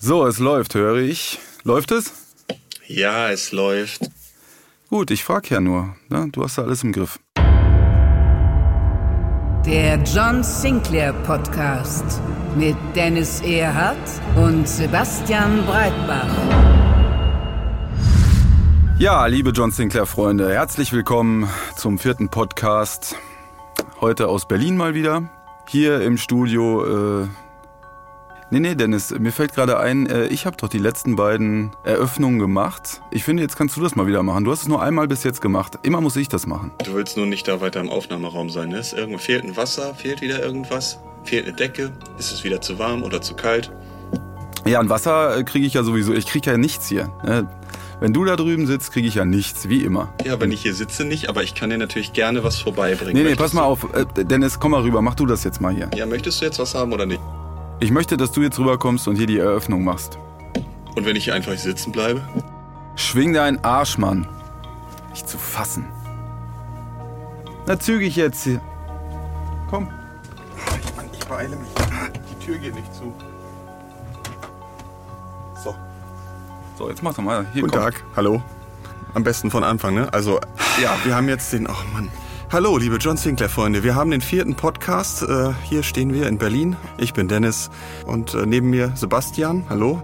So, es läuft, höre ich. Läuft es? Ja, es läuft. Gut, ich frage ja nur. Ne? Du hast ja alles im Griff. Der John Sinclair Podcast mit Dennis Erhardt und Sebastian Breitbach. Ja, liebe John Sinclair-Freunde, herzlich willkommen zum vierten Podcast. Heute aus Berlin mal wieder. Hier im Studio. Äh nee, nee, Dennis, mir fällt gerade ein, äh, ich habe doch die letzten beiden Eröffnungen gemacht. Ich finde, jetzt kannst du das mal wieder machen. Du hast es nur einmal bis jetzt gemacht. Immer muss ich das machen. Du willst nur nicht da weiter im Aufnahmeraum sein, ne? Ist irgendwo fehlt ein Wasser, fehlt wieder irgendwas? Fehlt eine Decke? Ist es wieder zu warm oder zu kalt? Ja, ein Wasser kriege ich ja sowieso. Ich kriege ja nichts hier. Ne? Wenn du da drüben sitzt, kriege ich ja nichts, wie immer. Ja, wenn ich hier sitze nicht, aber ich kann dir natürlich gerne was vorbeibringen. Nee, nee, Möchtest pass mal auf. Äh, Dennis, komm mal rüber. Mach du das jetzt mal hier. Ja, möchtest du jetzt was haben oder nicht? Ich möchte, dass du jetzt rüberkommst und hier die Eröffnung machst. Und wenn ich hier einfach sitzen bleibe? Schwing deinen Arsch, Mann. Nicht zu fassen. Na, zügig jetzt hier. Komm. Mann, ich beeile mich. Die Tür geht nicht zu. So. So, jetzt mach doch mal. Hier, Guten komm. Tag, hallo. Am besten von Anfang, ne? Also, ja, wir haben jetzt den. Oh Mann. Hallo, liebe John Sinclair-Freunde. Wir haben den vierten Podcast. Äh, hier stehen wir in Berlin. Ich bin Dennis und äh, neben mir Sebastian. Hallo.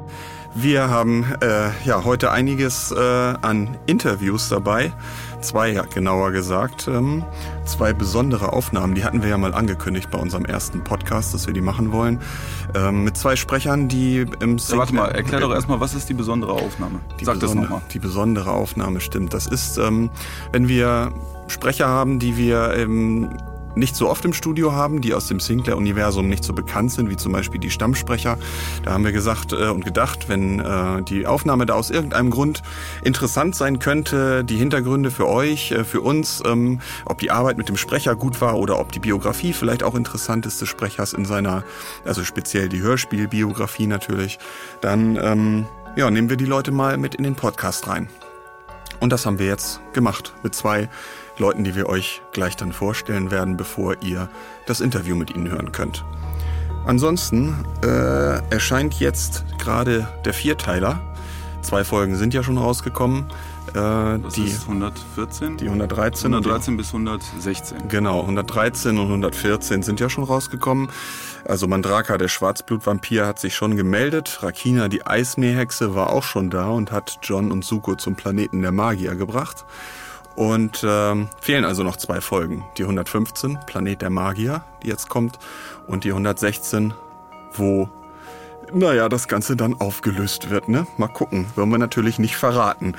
Wir haben äh, ja heute einiges äh, an Interviews dabei. Zwei, ja, genauer gesagt. Ähm, zwei besondere Aufnahmen. Die hatten wir ja mal angekündigt bei unserem ersten Podcast, dass wir die machen wollen. Ähm, mit zwei Sprechern, die im Ja, warte mal, erklär doch erstmal, was ist die besondere Aufnahme? die Sag das besondere- nochmal. Die besondere Aufnahme stimmt. Das ist, ähm, wenn wir Sprecher haben, die wir ähm, nicht so oft im Studio haben, die aus dem Sinclair-Universum nicht so bekannt sind, wie zum Beispiel die Stammsprecher. Da haben wir gesagt äh, und gedacht, wenn äh, die Aufnahme da aus irgendeinem Grund interessant sein könnte, die Hintergründe für euch, äh, für uns, ähm, ob die Arbeit mit dem Sprecher gut war oder ob die Biografie vielleicht auch interessant ist des Sprechers in seiner, also speziell die Hörspielbiografie natürlich, dann ähm, ja, nehmen wir die Leute mal mit in den Podcast rein. Und das haben wir jetzt gemacht mit zwei Leuten, die wir euch gleich dann vorstellen werden, bevor ihr das Interview mit ihnen hören könnt. Ansonsten äh, erscheint jetzt gerade der Vierteiler. Zwei Folgen sind ja schon rausgekommen. Äh, Das die, ist 114? die 113 und die 113 bis 116. Genau, 113 und 114 sind ja schon rausgekommen. Also Mandraka, der Schwarzblutvampir, hat sich schon gemeldet. Rakina, die Eismeerhexe, war auch schon da und hat John und Suko zum Planeten der Magier gebracht. Und ähm, fehlen also noch zwei Folgen. Die 115, Planet der Magier, die jetzt kommt, und die 116, wo, naja, das Ganze dann aufgelöst wird, ne? Mal gucken, wollen wir natürlich nicht verraten.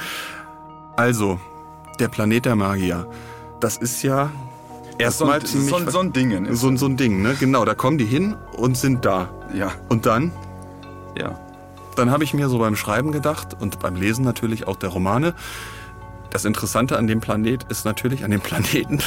Also, der Planet der Magier, das ist ja erstmal so, ziemlich... so, ein- so ein Ding. ist so, so ein Ding, ne? Genau, da kommen die hin und sind da. Ja, Und dann, ja. dann habe ich mir so beim Schreiben gedacht und beim Lesen natürlich auch der Romane, das Interessante an dem Planet ist natürlich, an dem Planeten,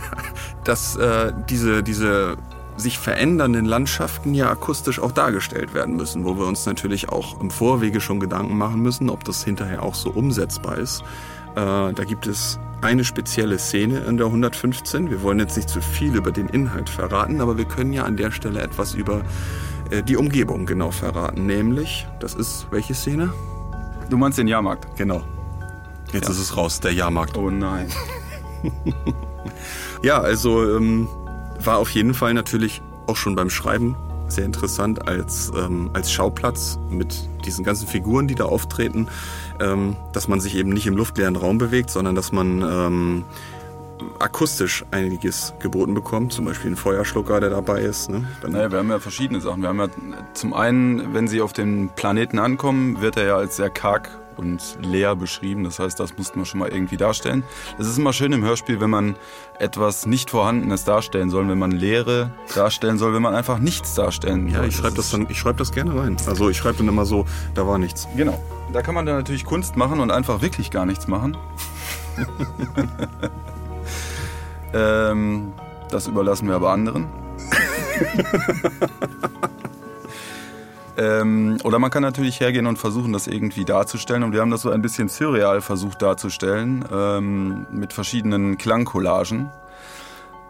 dass äh, diese, diese sich verändernden Landschaften ja akustisch auch dargestellt werden müssen, wo wir uns natürlich auch im Vorwege schon Gedanken machen müssen, ob das hinterher auch so umsetzbar ist. Äh, da gibt es eine spezielle Szene in der 115. Wir wollen jetzt nicht zu viel über den Inhalt verraten, aber wir können ja an der Stelle etwas über äh, die Umgebung genau verraten. Nämlich, das ist welche Szene? Du meinst den Jahrmarkt? Genau. Jetzt ist es raus, der Jahrmarkt. Oh nein. Ja, also ähm, war auf jeden Fall natürlich auch schon beim Schreiben sehr interessant als, ähm, als Schauplatz mit diesen ganzen Figuren, die da auftreten, ähm, dass man sich eben nicht im luftleeren Raum bewegt, sondern dass man ähm, akustisch einiges geboten bekommt, zum Beispiel ein Feuerschlucker, der dabei ist. Ne? Naja, wir haben ja verschiedene Sachen. Wir haben ja zum einen, wenn sie auf den Planeten ankommen, wird er ja als sehr karg und leer beschrieben. Das heißt, das mussten wir schon mal irgendwie darstellen. Es ist immer schön im Hörspiel, wenn man etwas nicht Vorhandenes darstellen soll, wenn man Leere darstellen soll, wenn man einfach nichts darstellen soll. Ja, ich schreibe das, dann, ich schreib das gerne rein. Also ich schreibe dann immer so, da war nichts. Genau. Da kann man dann natürlich Kunst machen und einfach wirklich gar nichts machen. ähm, das überlassen wir aber anderen. ähm, oder man kann natürlich hergehen und versuchen, das irgendwie darzustellen. Und wir haben das so ein bisschen surreal versucht darzustellen, ähm, mit verschiedenen Klangcollagen.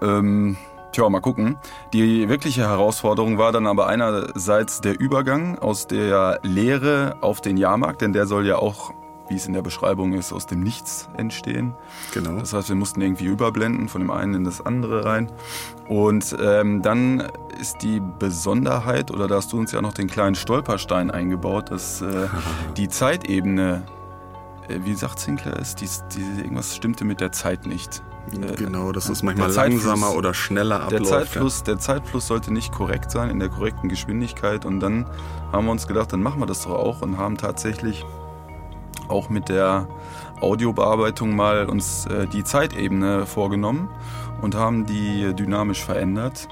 Ähm, tja, mal gucken. Die wirkliche Herausforderung war dann aber einerseits der Übergang aus der Lehre auf den Jahrmarkt, denn der soll ja auch wie es in der Beschreibung ist, aus dem Nichts entstehen. Genau. Das heißt, wir mussten irgendwie überblenden von dem einen in das andere rein. Und ähm, dann ist die Besonderheit, oder da hast du uns ja noch den kleinen Stolperstein eingebaut, dass äh, die Zeitebene, äh, wie sagt Sinclair, ist, die, die, irgendwas stimmte mit der Zeit nicht. Äh, genau, dass es manchmal langsamer oder schneller abläuft. Der Zeitfluss, der Zeitfluss sollte nicht korrekt sein, in der korrekten Geschwindigkeit. Und dann haben wir uns gedacht, dann machen wir das doch auch und haben tatsächlich auch mit der Audiobearbeitung mal uns äh, die Zeitebene vorgenommen und haben die dynamisch verändert.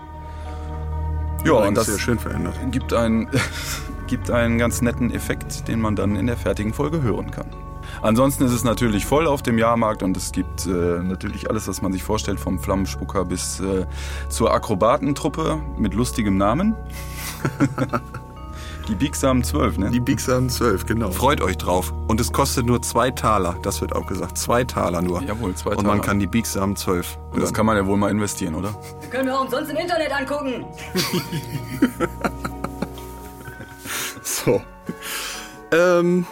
Ja, und das sehr schön verändert. Gibt, ein, gibt einen ganz netten Effekt, den man dann in der fertigen Folge hören kann. Ansonsten ist es natürlich voll auf dem Jahrmarkt und es gibt äh, natürlich alles, was man sich vorstellt, vom Flammenspucker bis äh, zur Akrobatentruppe mit lustigem Namen. Die biegsamen 12, ne? Die biegsamen 12, genau. Freut euch drauf. Und es kostet nur zwei Taler, das wird auch gesagt. Zwei Taler nur. Jawohl, zwei Taler. Und man kann die biegsamen 12. Und das kann man ja wohl mal investieren, oder? Das können wir auch umsonst im Internet angucken. so. Ähm,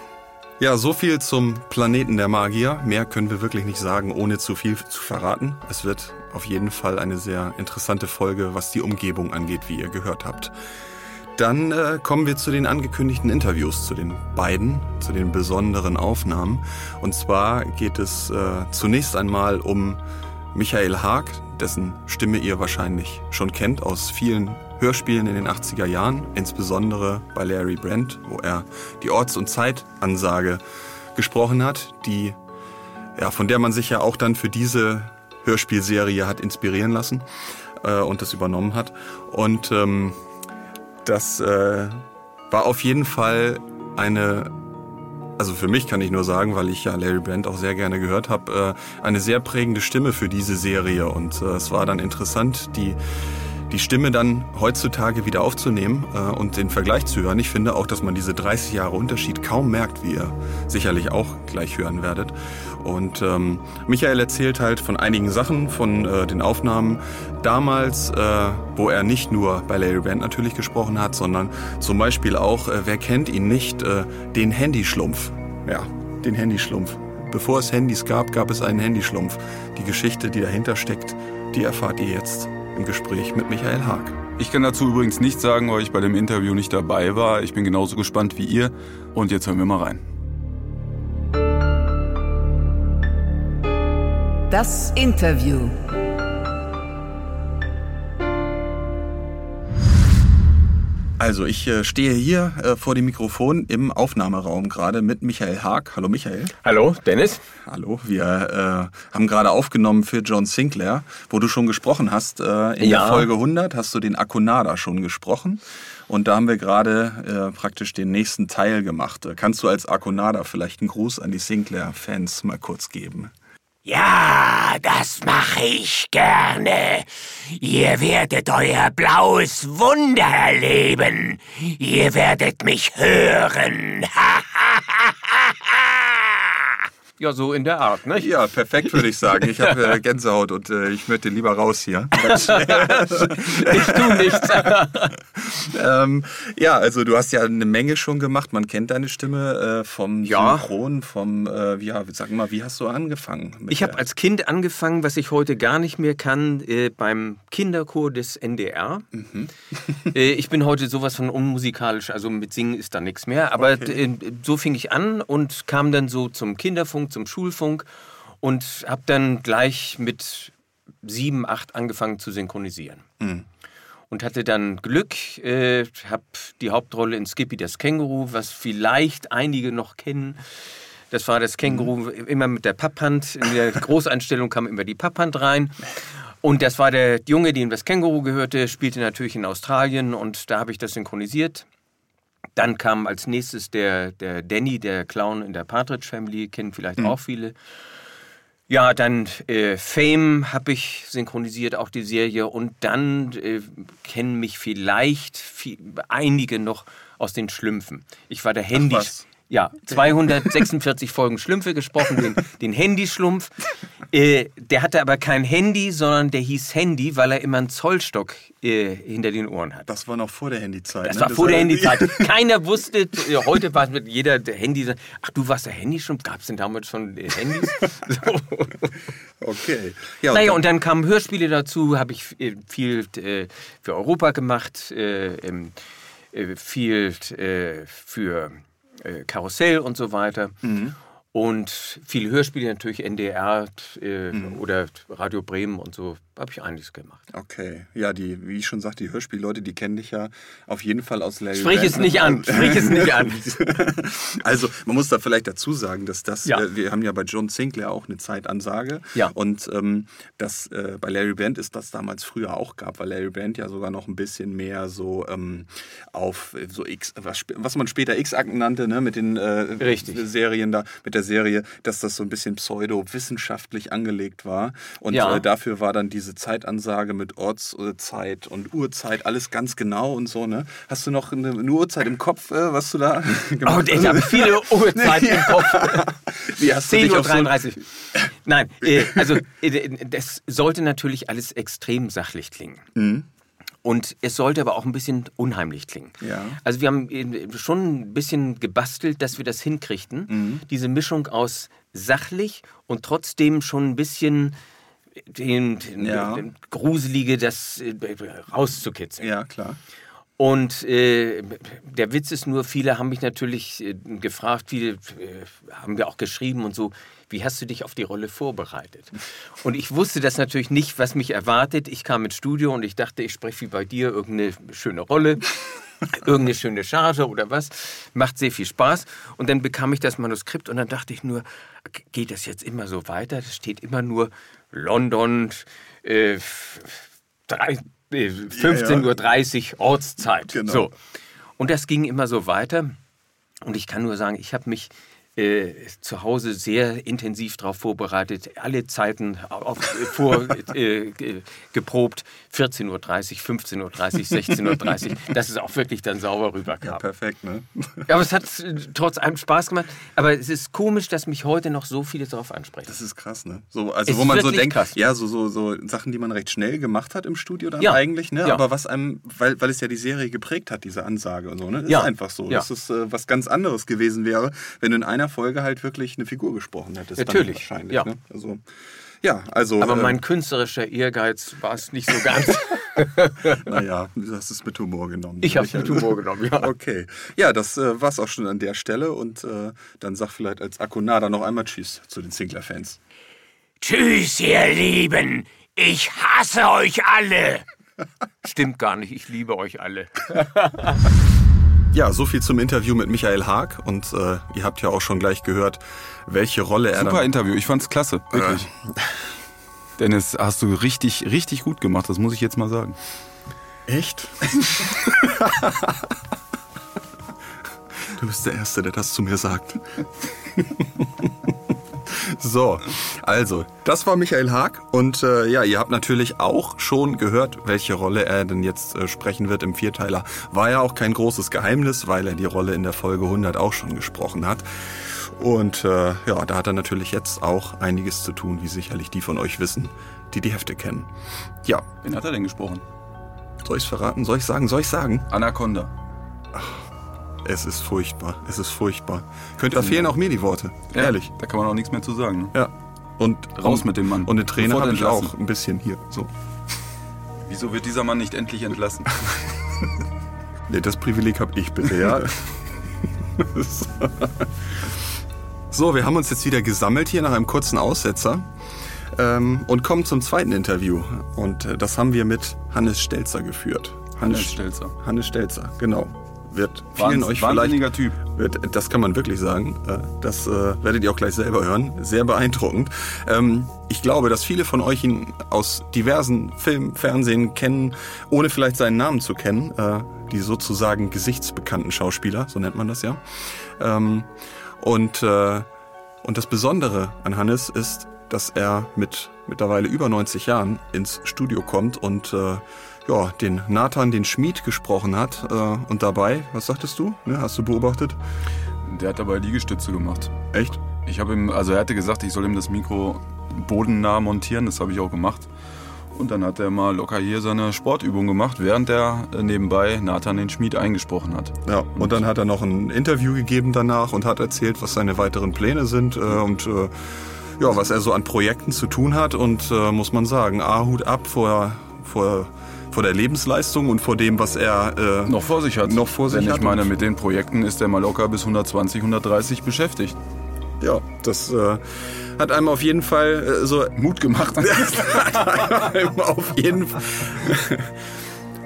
ja, so viel zum Planeten der Magier. Mehr können wir wirklich nicht sagen, ohne zu viel zu verraten. Es wird auf jeden Fall eine sehr interessante Folge, was die Umgebung angeht, wie ihr gehört habt. Dann äh, kommen wir zu den angekündigten Interviews, zu den beiden, zu den besonderen Aufnahmen. Und zwar geht es äh, zunächst einmal um Michael Haag, dessen Stimme ihr wahrscheinlich schon kennt aus vielen Hörspielen in den 80er Jahren, insbesondere bei Larry Brent, wo er die Orts- und Zeitansage gesprochen hat, die, ja, von der man sich ja auch dann für diese Hörspielserie hat inspirieren lassen äh, und das übernommen hat. Und ähm, das äh, war auf jeden Fall eine, also für mich kann ich nur sagen, weil ich ja Larry Brand auch sehr gerne gehört habe, äh, eine sehr prägende Stimme für diese Serie. Und äh, es war dann interessant, die die Stimme dann heutzutage wieder aufzunehmen äh, und den Vergleich zu hören. Ich finde auch, dass man diese 30 Jahre Unterschied kaum merkt, wie ihr sicherlich auch gleich hören werdet. Und ähm, Michael erzählt halt von einigen Sachen, von äh, den Aufnahmen damals, äh, wo er nicht nur bei Larry Band natürlich gesprochen hat, sondern zum Beispiel auch, äh, wer kennt ihn nicht, äh, den Handyschlumpf. Ja, den Handyschlumpf. Bevor es Handys gab, gab es einen Handyschlumpf. Die Geschichte, die dahinter steckt, die erfahrt ihr jetzt im Gespräch mit Michael Haag. Ich kann dazu übrigens nichts sagen, weil ich bei dem Interview nicht dabei war. Ich bin genauso gespannt wie ihr. Und jetzt hören wir mal rein. Das Interview. Also ich äh, stehe hier äh, vor dem Mikrofon im Aufnahmeraum gerade mit Michael Haag. Hallo Michael. Hallo Dennis. Hallo. Wir äh, haben gerade aufgenommen für John Sinclair, wo du schon gesprochen hast. Äh, in ja. der Folge 100 hast du den Akonada schon gesprochen. Und da haben wir gerade äh, praktisch den nächsten Teil gemacht. Kannst du als Akonada vielleicht einen Gruß an die Sinclair-Fans mal kurz geben? Ja, das mache ich gerne. Ihr werdet euer blaues Wunder erleben. Ihr werdet mich hören. Ha, ha, ha, ha, ha. Ja, so in der Art, ne? Ja, perfekt würde ich sagen. Ich habe äh, Gänsehaut und äh, ich möchte lieber raus hier. ich tu nichts. ähm, ja, also du hast ja eine Menge schon gemacht. Man kennt deine Stimme äh, vom ja. Synchron, vom, äh, ja, sag mal, wie hast du angefangen? Ich habe als Kind angefangen, was ich heute gar nicht mehr kann, äh, beim Kinderchor des NDR. Mhm. Äh, ich bin heute sowas von unmusikalisch, also mit Singen ist da nichts mehr. Aber okay. so fing ich an und kam dann so zum Kinderfunk zum Schulfunk und habe dann gleich mit sieben, acht angefangen zu synchronisieren. Mhm. Und hatte dann Glück, äh, habe die Hauptrolle in Skippy das Känguru, was vielleicht einige noch kennen, Das war das Känguru immer mit der Papphand. In der Großeinstellung kam immer die Papphand rein. Und das war der Junge, dem das Känguru gehörte, spielte natürlich in Australien und da habe ich das synchronisiert. Dann kam als nächstes der, der Danny, der Clown in der Partridge Family, kennen vielleicht auch viele. Ja, dann äh, Fame habe ich synchronisiert, auch die Serie. Und dann äh, kennen mich vielleicht viel, einige noch aus den Schlümpfen. Ich war der Handy. Ja, 246 Folgen Schlümpfe gesprochen, den, den Handyschlumpf. Äh, der hatte aber kein Handy, sondern der hieß Handy, weil er immer einen Zollstock äh, hinter den Ohren hat. Das war noch vor der Handyzeit. Das ne? war vor der war- Handyzeit. Keiner wusste, äh, heute war es mit jeder der Handy. Ach, du warst der Handyschlumpf? Gab es denn damals schon äh, Handys? So. Okay. Ja, Naja, dann- und dann kamen Hörspiele dazu, habe ich äh, viel äh, für Europa gemacht, äh, ähm, äh, viel äh, für Karussell und so weiter. Mhm. Und viele Hörspiele natürlich NDR äh, Mhm. oder Radio Bremen und so habe ich einiges gemacht. Okay, ja, die, wie ich schon sagte, die Hörspielleute, die kennen dich ja auf jeden Fall aus Larry Sprich es Brand, nicht an, sprich es nicht an. Also, man muss da vielleicht dazu sagen, dass das, Ja. äh, wir haben ja bei John Sinclair auch eine Zeitansage. Ja. Und ähm, das äh, bei Larry Brand ist das damals früher auch gab, weil Larry Brand ja sogar noch ein bisschen mehr so ähm, auf äh, so X, was, was man später X-Akten nannte, ne, mit den äh. Serien da, mit der Serie, dass das so ein bisschen pseudo-wissenschaftlich angelegt war. Und Ja. äh, dafür war dann diese Zeitansage mit Ortszeit und Uhrzeit alles ganz genau und so, ne? Hast du noch eine, eine Uhrzeit im Kopf, äh, was du da Oh, ich habe viele Uhrzeiten im Kopf. Wie hast du dich auf so 10.33 Uhr. Nein, äh, also äh, das sollte natürlich alles extrem sachlich klingen. Mhm. Und es sollte aber auch ein bisschen unheimlich klingen. Ja. Also wir haben äh, schon ein bisschen gebastelt, dass wir das hinkriegten. Mhm. Diese Mischung aus sachlich und trotzdem schon ein bisschen den, den, Ja. den Gruselige, das äh, rauszukitzeln. Ja, klar. Und äh, der Witz ist nur, viele haben mich natürlich äh, gefragt, viele äh, haben mir auch geschrieben und so, wie hast du dich auf die Rolle vorbereitet? Und ich wusste das natürlich nicht, was mich erwartet. Ich kam ins Studio und ich dachte, ich spreche wie bei dir irgendeine schöne Rolle. Irgendeine schöne Charge oder was. Macht sehr viel Spaß. Und dann bekam ich das Manuskript und dann dachte ich nur, geht das jetzt immer so weiter? Das steht immer nur London, äh, drei- äh, 15.30 Uhr Ortszeit. Genau. So. Und das ging immer so weiter. Und ich kann nur sagen, ich habe mich äh, zu Hause sehr intensiv darauf vorbereitet, alle Zeiten auf, vor äh, ge- geprobt, 14.30 Uhr, 15.30 Uhr, 16.30 Uhr, dass es auch wirklich dann sauber rüberkam. Perfekt, ne? Ja, aber es hat äh, trotz allem Spaß gemacht. Aber es ist komisch, dass mich heute noch so viele darauf ansprechen. Das ist krass, ne? So, also Es wo man so denkt, krass. ja, so, so, so Sachen, die man recht schnell gemacht hat im Studio dann Ja. eigentlich, ne? Ja. Aber was einem, weil, weil es ja die Serie geprägt hat, diese Ansage und so, ne? Das Ja. ist einfach so. Ja. Das ist äh, was ganz anderes gewesen wäre, wenn du in einer Folge halt wirklich eine Figur gesprochen hättest. Natürlich, wahrscheinlich, ja. Ne? Also, ja, also. Aber äh, mein künstlerischer Ehrgeiz war es nicht so ganz. Naja, du hast es mit Humor genommen. Ich habe es mit Humor genommen, ja. Okay. Ja, das äh, war's auch schon an der Stelle und äh, dann sag vielleicht als Akonada noch einmal Tschüss zu den Sinclair-Fans. Tschüss, ihr Lieben. Ich hasse euch alle. Stimmt gar nicht, ich liebe euch alle. Ja, so viel zum Interview mit Michael Haag und äh, ihr habt ja auch schon gleich gehört, welche Rolle er Super. Interview, ich fand's klasse, wirklich. Dennis, hast du richtig, richtig gut gemacht, das muss ich jetzt mal sagen. Echt? du bist der Erste, der das zu mir sagt. So, also, das war Michael Haag und äh, ja, ihr habt natürlich auch schon gehört, welche Rolle er denn jetzt äh, sprechen wird im Vierteiler. War ja auch kein großes Geheimnis, weil er die Rolle in der Folge 100 auch schon gesprochen hat. Und äh, ja, da hat er natürlich jetzt auch einiges zu tun, wie sicherlich die von euch wissen, die die Hefte kennen. Ja, Wen hat er denn gesprochen? soll ich verraten? Soll ich sagen? Soll ich sagen? Anaconda. Es ist furchtbar. Es ist furchtbar. Könnte da fehlen auch mir die Worte. Ja, Ehrlich. Da kann man auch nichts mehr zu sagen. Ne? Ja. Und Raus und, mit dem Mann. Und eine Träne Sofort habe ich auch ein bisschen hier. So. Wieso wird dieser Mann nicht endlich entlassen? Nee, das Privileg habe ich bitte, ja. so, wir haben uns jetzt wieder gesammelt hier nach einem kurzen Aussetzer ähm, und kommen zum zweiten Interview. Und äh, das haben wir mit Hannes Stelzer geführt. Hannes Stelzer. Hannes Stelzer, genau. Wird vielen Wahns- euch vielleicht Typ. wird, das kann man wirklich sagen. Äh, Das äh, werdet ihr auch gleich selber hören. Sehr beeindruckend. Ähm, Ich glaube, dass viele von euch ihn aus diversen Film, Fernsehen kennen, ohne vielleicht seinen Namen zu kennen. Äh, Die sozusagen gesichtsbekannten Schauspieler, so nennt man das ja. Ähm, Und, äh, und das Besondere an Hannes ist, dass er mit mittlerweile über 90 Jahren ins Studio kommt und äh, ja, den Nathan, den Schmied, gesprochen hat. Äh, und dabei, was sagtest du? Ne, hast du beobachtet? Der hat dabei Liegestütze gemacht. Echt? Ich habe ihm, also er hatte gesagt, ich soll ihm das Mikro bodennah montieren, das habe ich auch gemacht. Und dann hat er mal locker hier seine Sportübung gemacht, während er äh, nebenbei Nathan den Schmied eingesprochen hat. Ja, und dann hat er noch ein Interview gegeben danach und hat erzählt, was seine weiteren Pläne sind äh, und äh, ja, was er so an Projekten zu tun hat. Und äh, muss man sagen, A, Hut ab vor, vor, vor der Lebensleistung und vor dem, was er äh, Noch vor sich hat. Noch vor sich ich hat meine, und- mit den Projekten ist er mal locker bis 120, 130 beschäftigt. Ja, das äh, hat einem auf jeden Fall äh, so Mut gemacht. auf jeden Fall.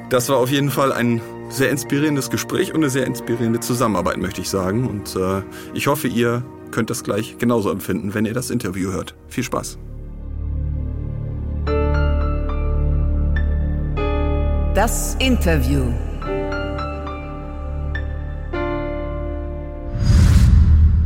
Das war auf jeden Fall ein sehr inspirierendes Gespräch und eine sehr inspirierende Zusammenarbeit, möchte ich sagen. Und äh, ich hoffe, ihr könnt das gleich genauso empfinden, wenn ihr das Interview hört. Viel Spaß. Das Interview.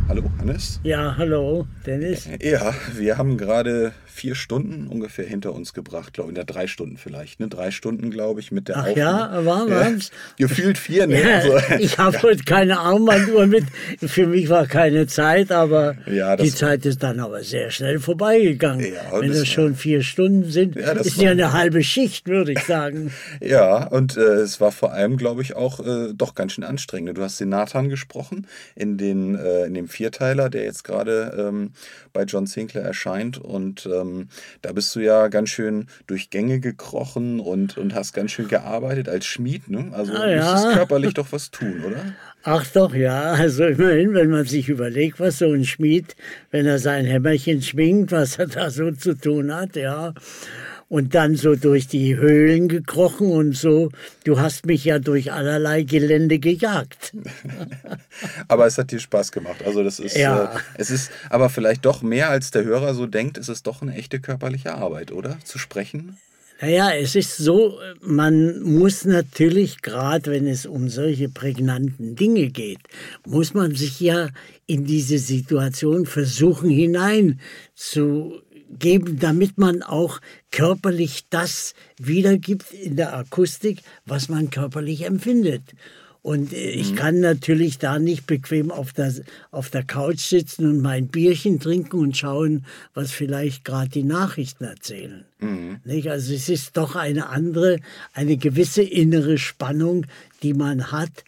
Hallo, Hannes. Ja, hallo, Dennis. Ja, wir haben gerade vier Stunden ungefähr hinter uns gebracht, glaube ich, in drei Stunden vielleicht, ne? Drei Stunden, glaube ich, mit der Ach Aufnahme. ja, war was? Gefühlt vier, ne? Ja, Also, ich habe heute keine Armbanduhr mit. Für mich war keine Zeit, aber Ja, die Zeit ist dann aber sehr schnell vorbeigegangen. Ja, Wenn das das schon vier Stunden sind, Ja, ist ja eine halbe Schicht, würde ich sagen. Ja, und äh, es war vor allem, glaube ich, auch äh, doch ganz schön anstrengend. Du hast den Nathan gesprochen in, den, äh, in dem Vierteiler, der jetzt gerade ähm, bei John Sinclair erscheint. Und ähm, da bist du ja ganz schön durch Gänge gekrochen und, und hast ganz schön gearbeitet als Schmied. Ne? Also Ah, du ja. musstest körperlich doch was tun, oder? Ach doch, ja, also immerhin, wenn man sich überlegt, was so ein Schmied, wenn er sein Hämmerchen schwingt, was er da so zu tun hat, ja. Und dann so durch die Höhlen gekrochen und so. Du hast mich ja durch allerlei Gelände gejagt. Aber es hat dir Spaß gemacht. Also das ist, Ja. äh, es ist aber vielleicht doch mehr, als der Hörer so denkt, es ist doch eine echte körperliche Arbeit, oder? Zu sprechen? Naja, es ist so, man muss natürlich, gerade wenn es um solche prägnanten Dinge geht, muss man sich ja in diese Situation versuchen hineinzugeben, damit man auch körperlich das wiedergibt in der Akustik, was man körperlich empfindet. Und äh, ich kann natürlich da nicht bequem auf der, auf der Couch sitzen und mein Bierchen trinken und schauen, was vielleicht gerade die Nachrichten erzählen. Nicht? Also es ist doch eine andere, eine gewisse innere Spannung, die man hat,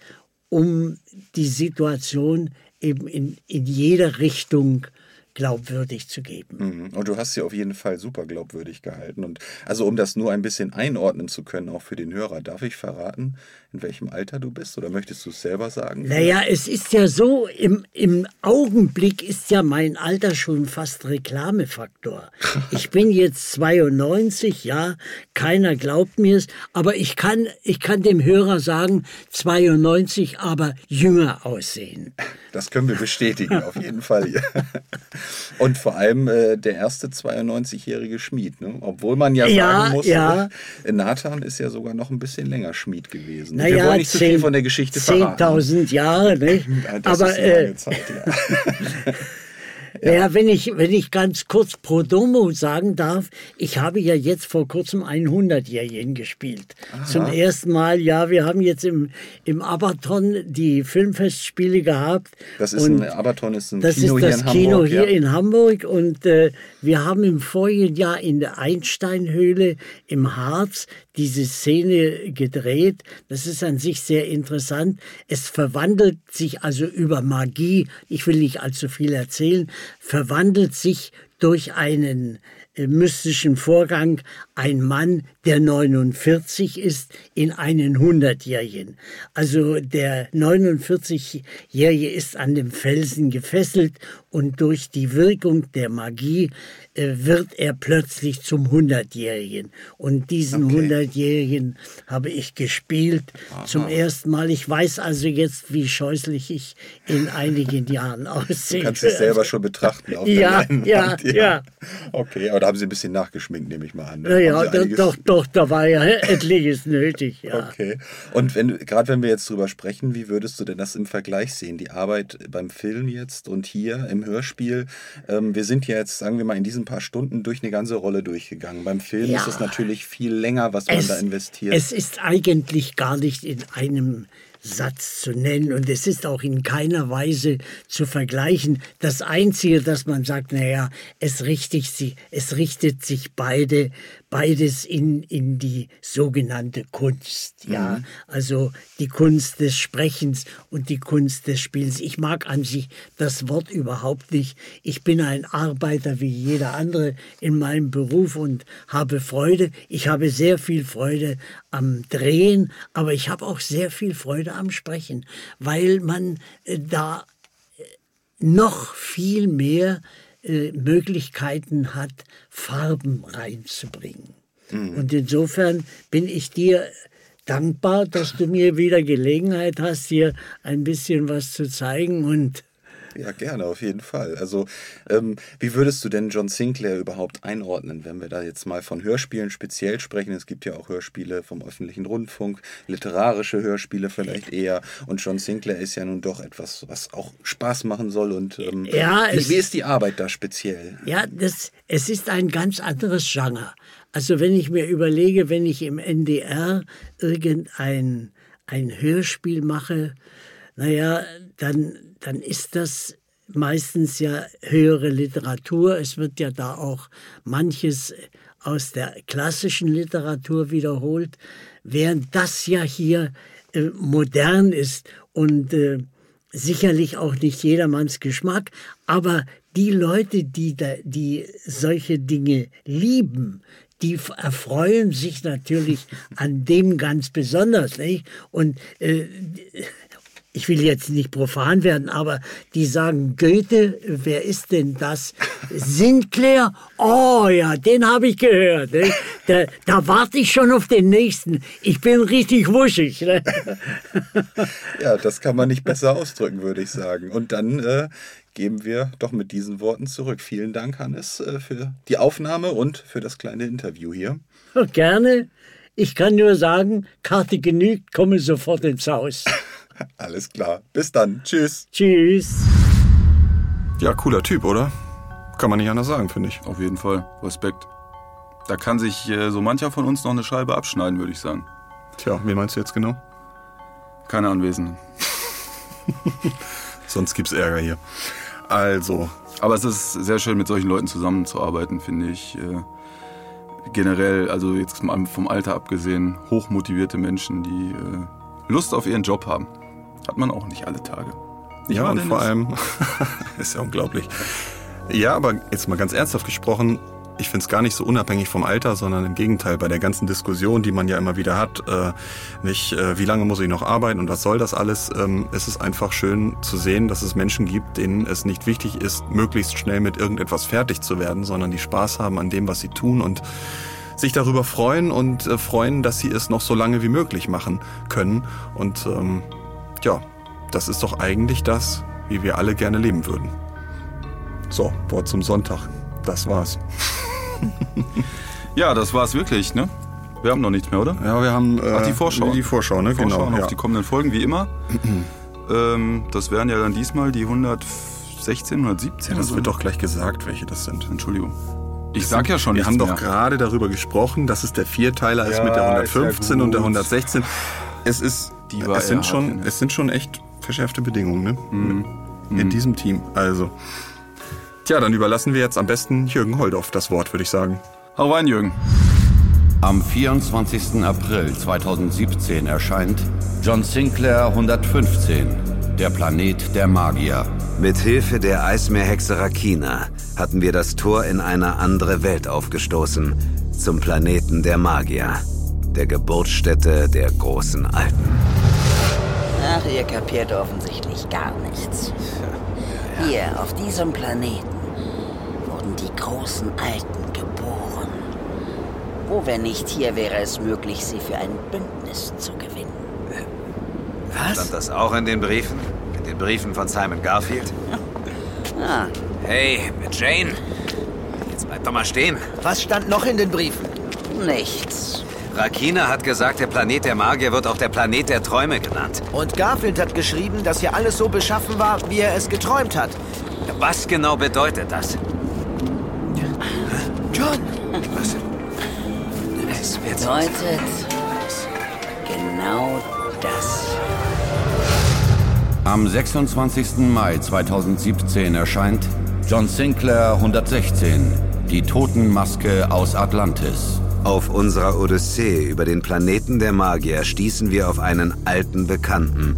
um die Situation eben in, in jeder Richtung glaubwürdig zu geben. Mhm. Und du hast sie auf jeden Fall super glaubwürdig gehalten. Und also um das nur ein bisschen einordnen zu können, auch für den Hörer, darf ich verraten, in welchem Alter du bist? Oder möchtest du es selber sagen? Naja, es ist ja so, im, im Augenblick ist ja mein Alter schon fast Reklamefaktor. Ich bin jetzt 92, ja, keiner glaubt mir es, aber ich kann, ich kann dem Hörer sagen, 92, aber jünger aussehen. Das können wir bestätigen, auf jeden Fall. Und vor allem äh, der erste 92-jährige Schmied. Ne? Obwohl man ja, Ja, sagen muss, ja. äh, Nathan ist ja sogar noch ein bisschen länger Schmied gewesen. Wir Naja, wollen nicht zu viel von der Geschichte verraten. 10.000 Jahre, nicht? Ja, Das aber ist eine äh, lange Zeit, ja. Ja, wenn ich, wenn ich ganz kurz pro domo sagen darf, ich habe ja jetzt vor kurzem ein 100-Jährigen gespielt. Zum ersten Mal, ja, wir haben jetzt im, im Abaton die Filmfestspiele gehabt. Das ist ein Abaton ist ein das Kino ist hier das in Kino Hamburg. hier ja. in Hamburg und äh, wir haben im vorigen Jahr in der Einsteinhöhle im Harz diese Szene gedreht. Das ist an sich sehr interessant. Es verwandelt sich also über Magie, ich will nicht allzu viel erzählen, verwandelt sich durch einen äh, mystischen Vorgang ein Mann, der 49 ist, in einen 100-Jährigen. Also der 49-Jährige ist an dem Felsen gefesselt und durch die Wirkung der Magie äh, wird er plötzlich zum 100-Jährigen. Und diesen Okay. 100-Jährigen habe ich gespielt zum ersten Mal. Ich weiß also jetzt, wie scheußlich ich in einigen Jahren aussehe. Du kannst dich selber schon betrachten auf Ja, der ja, Leinwand. ja. Okay, aber da haben Sie ein bisschen nachgeschminkt, nehme ich mal an. ne? Ja, ja, einiges- doch, doch, da war ja etliches nötig. Ja. Okay. Und wenn gerade wenn wir jetzt drüber sprechen, wie würdest du denn das im Vergleich sehen? Die Arbeit beim Film jetzt und hier im Hörspiel. Ähm, wir sind ja jetzt, sagen wir mal, in diesen paar Stunden durch eine ganze Rolle durchgegangen. Beim Film Ja. ist es natürlich viel länger, was man da investiert. Es ist eigentlich gar nicht in einem Satz zu nennen und es ist auch in keiner Weise zu vergleichen. Das Einzige, dass man sagt, naja, es richtet sich, es richtet sich beide, beides in, in die sogenannte Kunst. Ja, also die Kunst des Sprechens und die Kunst des Spiels. Ich mag an sich das Wort überhaupt nicht. Ich bin ein Arbeiter wie jeder andere in meinem Beruf und habe Freude. Ich habe sehr viel Freude am Drehen, aber ich habe auch sehr viel Freude am Sprechen, weil man äh, da äh, noch viel mehr äh, Möglichkeiten hat, Farben reinzubringen. Und insofern bin ich dir dankbar, dass du mir wieder Gelegenheit hast, hier ein bisschen was zu zeigen und Ja, gerne, auf jeden Fall. Also, ähm, wie würdest du denn John Sinclair überhaupt einordnen, wenn wir da jetzt mal von Hörspielen speziell sprechen? Es gibt ja auch Hörspiele vom öffentlichen Rundfunk, literarische Hörspiele vielleicht eher. Und John Sinclair ist ja nun doch etwas, was auch Spaß machen soll. Und ähm, Ja, wie, es- wie ist die Arbeit da speziell? Ja, das, es ist ein ganz anderes Genre. Also wenn ich mir überlege, wenn ich im NDR irgendein ein Hörspiel mache, naja, dann, dann ist das meistens ja höhere Literatur. Es wird ja da auch manches aus der klassischen Literatur wiederholt, während das ja hier äh, modern ist und äh, sicherlich auch nicht jedermanns Geschmack, aber die Leute, die, da, die solche Dinge lieben, die erfreuen sich natürlich an dem ganz besonders. Nicht? Und äh, ich will jetzt nicht profan werden, aber die sagen, Goethe, wer ist denn das? Sinclair? Oh ja, den habe ich gehört. Ne? Da, da warte ich schon auf den nächsten. Ich bin richtig wuschig. Ne? Ja, das kann man nicht besser ausdrücken, würde ich sagen. Und dann äh, geben wir doch mit diesen Worten zurück. Vielen Dank, Hannes, äh, für die Aufnahme und für das kleine Interview hier. Gerne. Ich kann nur sagen, Karte genügt, komme sofort ins Haus. Alles klar. Bis dann. Tschüss. Tschüss. Ja, cooler Typ, oder? Kann man nicht anders sagen, finde ich. Auf jeden Fall. Respekt. Da kann sich äh, so mancher von uns noch eine Scheibe abschneiden, würde ich sagen. Tja, wen meinst du jetzt genau? Keine Anwesenden. Sonst gibt's Ärger hier. Also, Aber es ist sehr schön, mit solchen Leuten zusammenzuarbeiten, finde ich. Äh, generell, also jetzt vom Alter abgesehen, hochmotivierte Menschen, die äh, Lust auf ihren Job haben. Hat man auch nicht alle Tage. Nicht ja, und vor allem, ist ja unglaublich. Ja, aber jetzt mal ganz ernsthaft gesprochen, ich finde es gar nicht so unabhängig vom Alter, sondern im Gegenteil, bei der ganzen Diskussion, die man ja immer wieder hat, äh, nicht, äh, wie lange muss ich noch arbeiten und was soll das alles, ähm, ist es einfach schön zu sehen, dass es Menschen gibt, denen es nicht wichtig ist, möglichst schnell mit irgendetwas fertig zu werden, sondern die Spaß haben an dem, was sie tun und sich darüber freuen und äh, freuen, dass sie es noch so lange wie möglich machen können. Und ähm, ja, das ist doch eigentlich das, wie wir alle gerne leben würden. So, Wort zum Sonntag. Das war's. Ja, das war's wirklich, ne? Wir haben noch nichts mehr, oder? Ja, wir haben äh, Ach, die Vorschau. Die Vorschau, ne? Vorschau genau. auf Ja. die kommenden Folgen, wie immer. ähm, das wären ja dann diesmal die 116, 117. ja, das oder wird so. doch gleich gesagt, welche das sind. Entschuldigung. Ich sag ja schon Wir haben doch mehr. gerade darüber gesprochen, dass es der Vierteiler ist Ja, mit der ist ja 115 und der gut. 116. Es ist, Die war es sind schon, hart, es sind schon echt verschärfte Bedingungen, ne? Mhm. In diesem Team. Also, tja, dann überlassen wir jetzt am besten Jürgen Holdorf das Wort, würde ich sagen. Hau rein, Jürgen. Am 24. April 2017 erscheint John Sinclair 115, der Planet der Magier. Mit Hilfe der Eismeerhexe Rakina hatten wir das Tor in eine andere Welt aufgestoßen. zum Planeten der Magier, der Geburtsstätte der großen Alten. Ach, ihr kapiert offensichtlich gar nichts. Hier, auf diesem Planeten, wurden die großen Alten geboren. Wo, wenn nicht hier, wäre es möglich, sie für ein Bündnis zu gewinnen. Was? Stand das auch in den Briefen? In den Briefen von Simon Garfield? Ah. Hey, Jane. Jetzt bleib doch mal stehen. Was stand noch in den Briefen? Nichts. Rakina hat gesagt, der Planet der Magier wird auch der Planet der Träume genannt. Und Garfield hat geschrieben, dass hier alles so beschaffen war, wie er es geträumt hat. Was genau bedeutet das? John! Was? Es bedeutet genau das. Am 26. Mai 2017 erscheint John Sinclair 116, die Totenmaske aus Atlantis. Auf unserer Odyssee über den Planeten der Magier stießen wir auf einen alten Bekannten,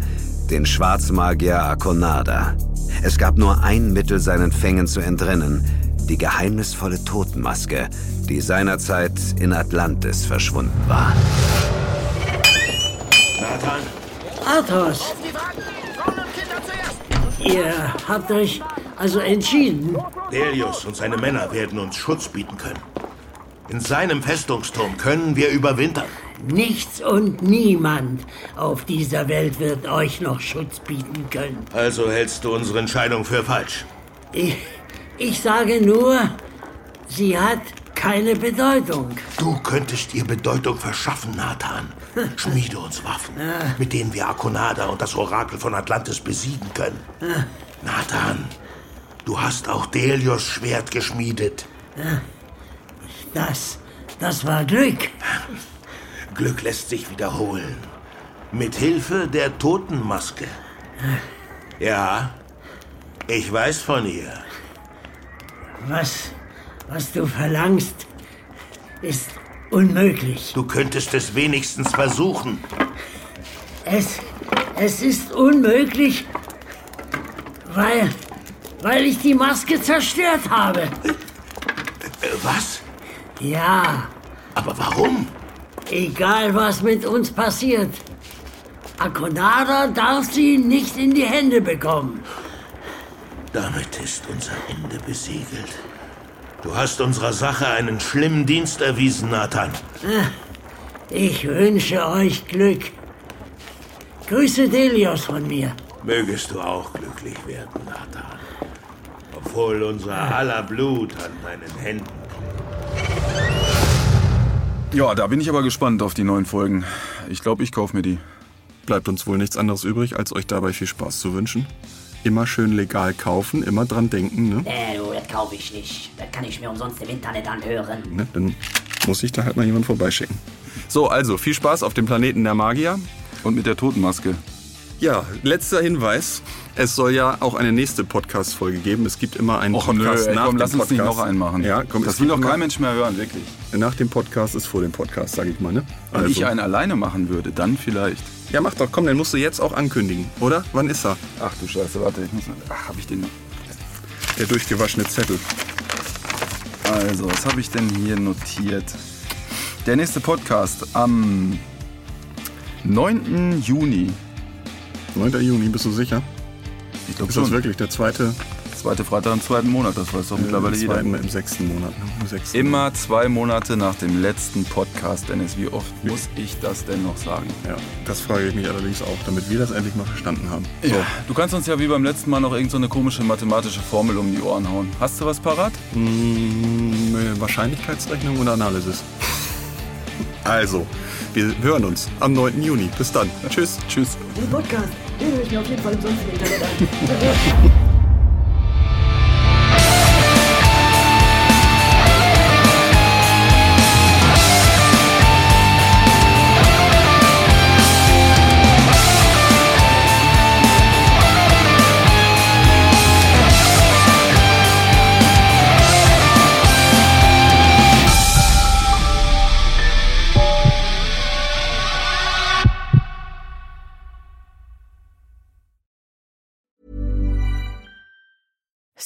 den Schwarzmagier Akonada. Es gab nur ein Mittel, seinen Fängen zu entrinnen, die geheimnisvolle Totenmaske, die seinerzeit in Atlantis verschwunden war. Nathan? Athos! Ihr habt euch also entschieden? Delius und seine Männer werden uns Schutz bieten können. In seinem Festungsturm können wir überwintern. Nichts und niemand auf dieser Welt wird euch noch Schutz bieten können. Also hältst du unsere Entscheidung für falsch? Ich, ich sage nur, sie hat keine Bedeutung. Du könntest ihr Bedeutung verschaffen, Nathan. Schmiede uns Waffen, mit denen wir Akonada und das Orakel von Atlantis besiegen können. Nathan, du hast auch Delios Schwert geschmiedet. Das, das war Glück. Glück lässt sich wiederholen. Mit Hilfe der Totenmaske. Ja, ich weiß von ihr. Was, was du verlangst, ist unmöglich. Du könntest es wenigstens versuchen. Es, es ist unmöglich, weil, weil ich die Maske zerstört habe. Was? Ja. Aber warum? Egal, was mit uns passiert. Akonada darf sie nicht in die Hände bekommen. Damit ist unser Ende besiegelt. Du hast unserer Sache einen schlimmen Dienst erwiesen, Nathan. Ich wünsche euch Glück. Grüße Delios von mir. Mögest du auch glücklich werden, Nathan. Obwohl unser aller Blut an deinen Händen Ja, da bin ich aber gespannt auf die neuen Folgen. Ich glaube, ich kaufe mir die. Bleibt uns wohl nichts anderes übrig, als euch dabei viel Spaß zu wünschen. Immer schön legal kaufen, immer dran denken, ne? Äh, du, das kaufe ich nicht. Das kann ich mir umsonst im Internet anhören. ne? Dann muss ich da halt mal jemand vorbeischicken. So, also viel Spaß auf dem Planeten der Magier. Und mit der Totenmaske. Ja, letzter Hinweis. Es soll ja auch eine nächste Podcast-Folge geben. Es gibt immer einen Och Podcast nö, ey, nach komm, dem lass uns Podcast. nicht noch einen machen. Ja, komm, Das will doch kein Mensch mehr hören, wirklich. Nach dem Podcast ist vor dem Podcast, sage ich mal, ne? Wenn ich einen alleine machen würde, dann vielleicht. Ja, mach doch, komm, dann musst du jetzt auch ankündigen, oder? Wann ist er? Ach du Scheiße, warte, ich muss. Ach, hab ich den noch? Der durchgewaschene Zettel. Also, was habe ich denn hier notiert? Der nächste Podcast am 9. Juni. 9. Juni, bist du sicher? Ich glaube Ist das schon. wirklich der zweite? Zweite Freitag im zweiten Monat, das weiß doch mittlerweile Im jeder. im sechsten Monat. Im sechsten Immer zwei Monate nach dem letzten Podcast, Dennis. Wie oft muss ich das denn noch sagen? Ja, das frage ich mich allerdings auch, damit wir das endlich mal verstanden haben. So. Ja, du kannst uns ja wie beim letzten Mal noch irgendeine so eine komische mathematische Formel um die Ohren hauen. Hast du was parat? Mm, eine Wahrscheinlichkeitsrechnung oder Analysis? Also, wir hören uns am 9. Juni. Bis dann. Tschüss. Tschüss. Den Podcast, den höre ich mir auf jeden Fall im Internet an.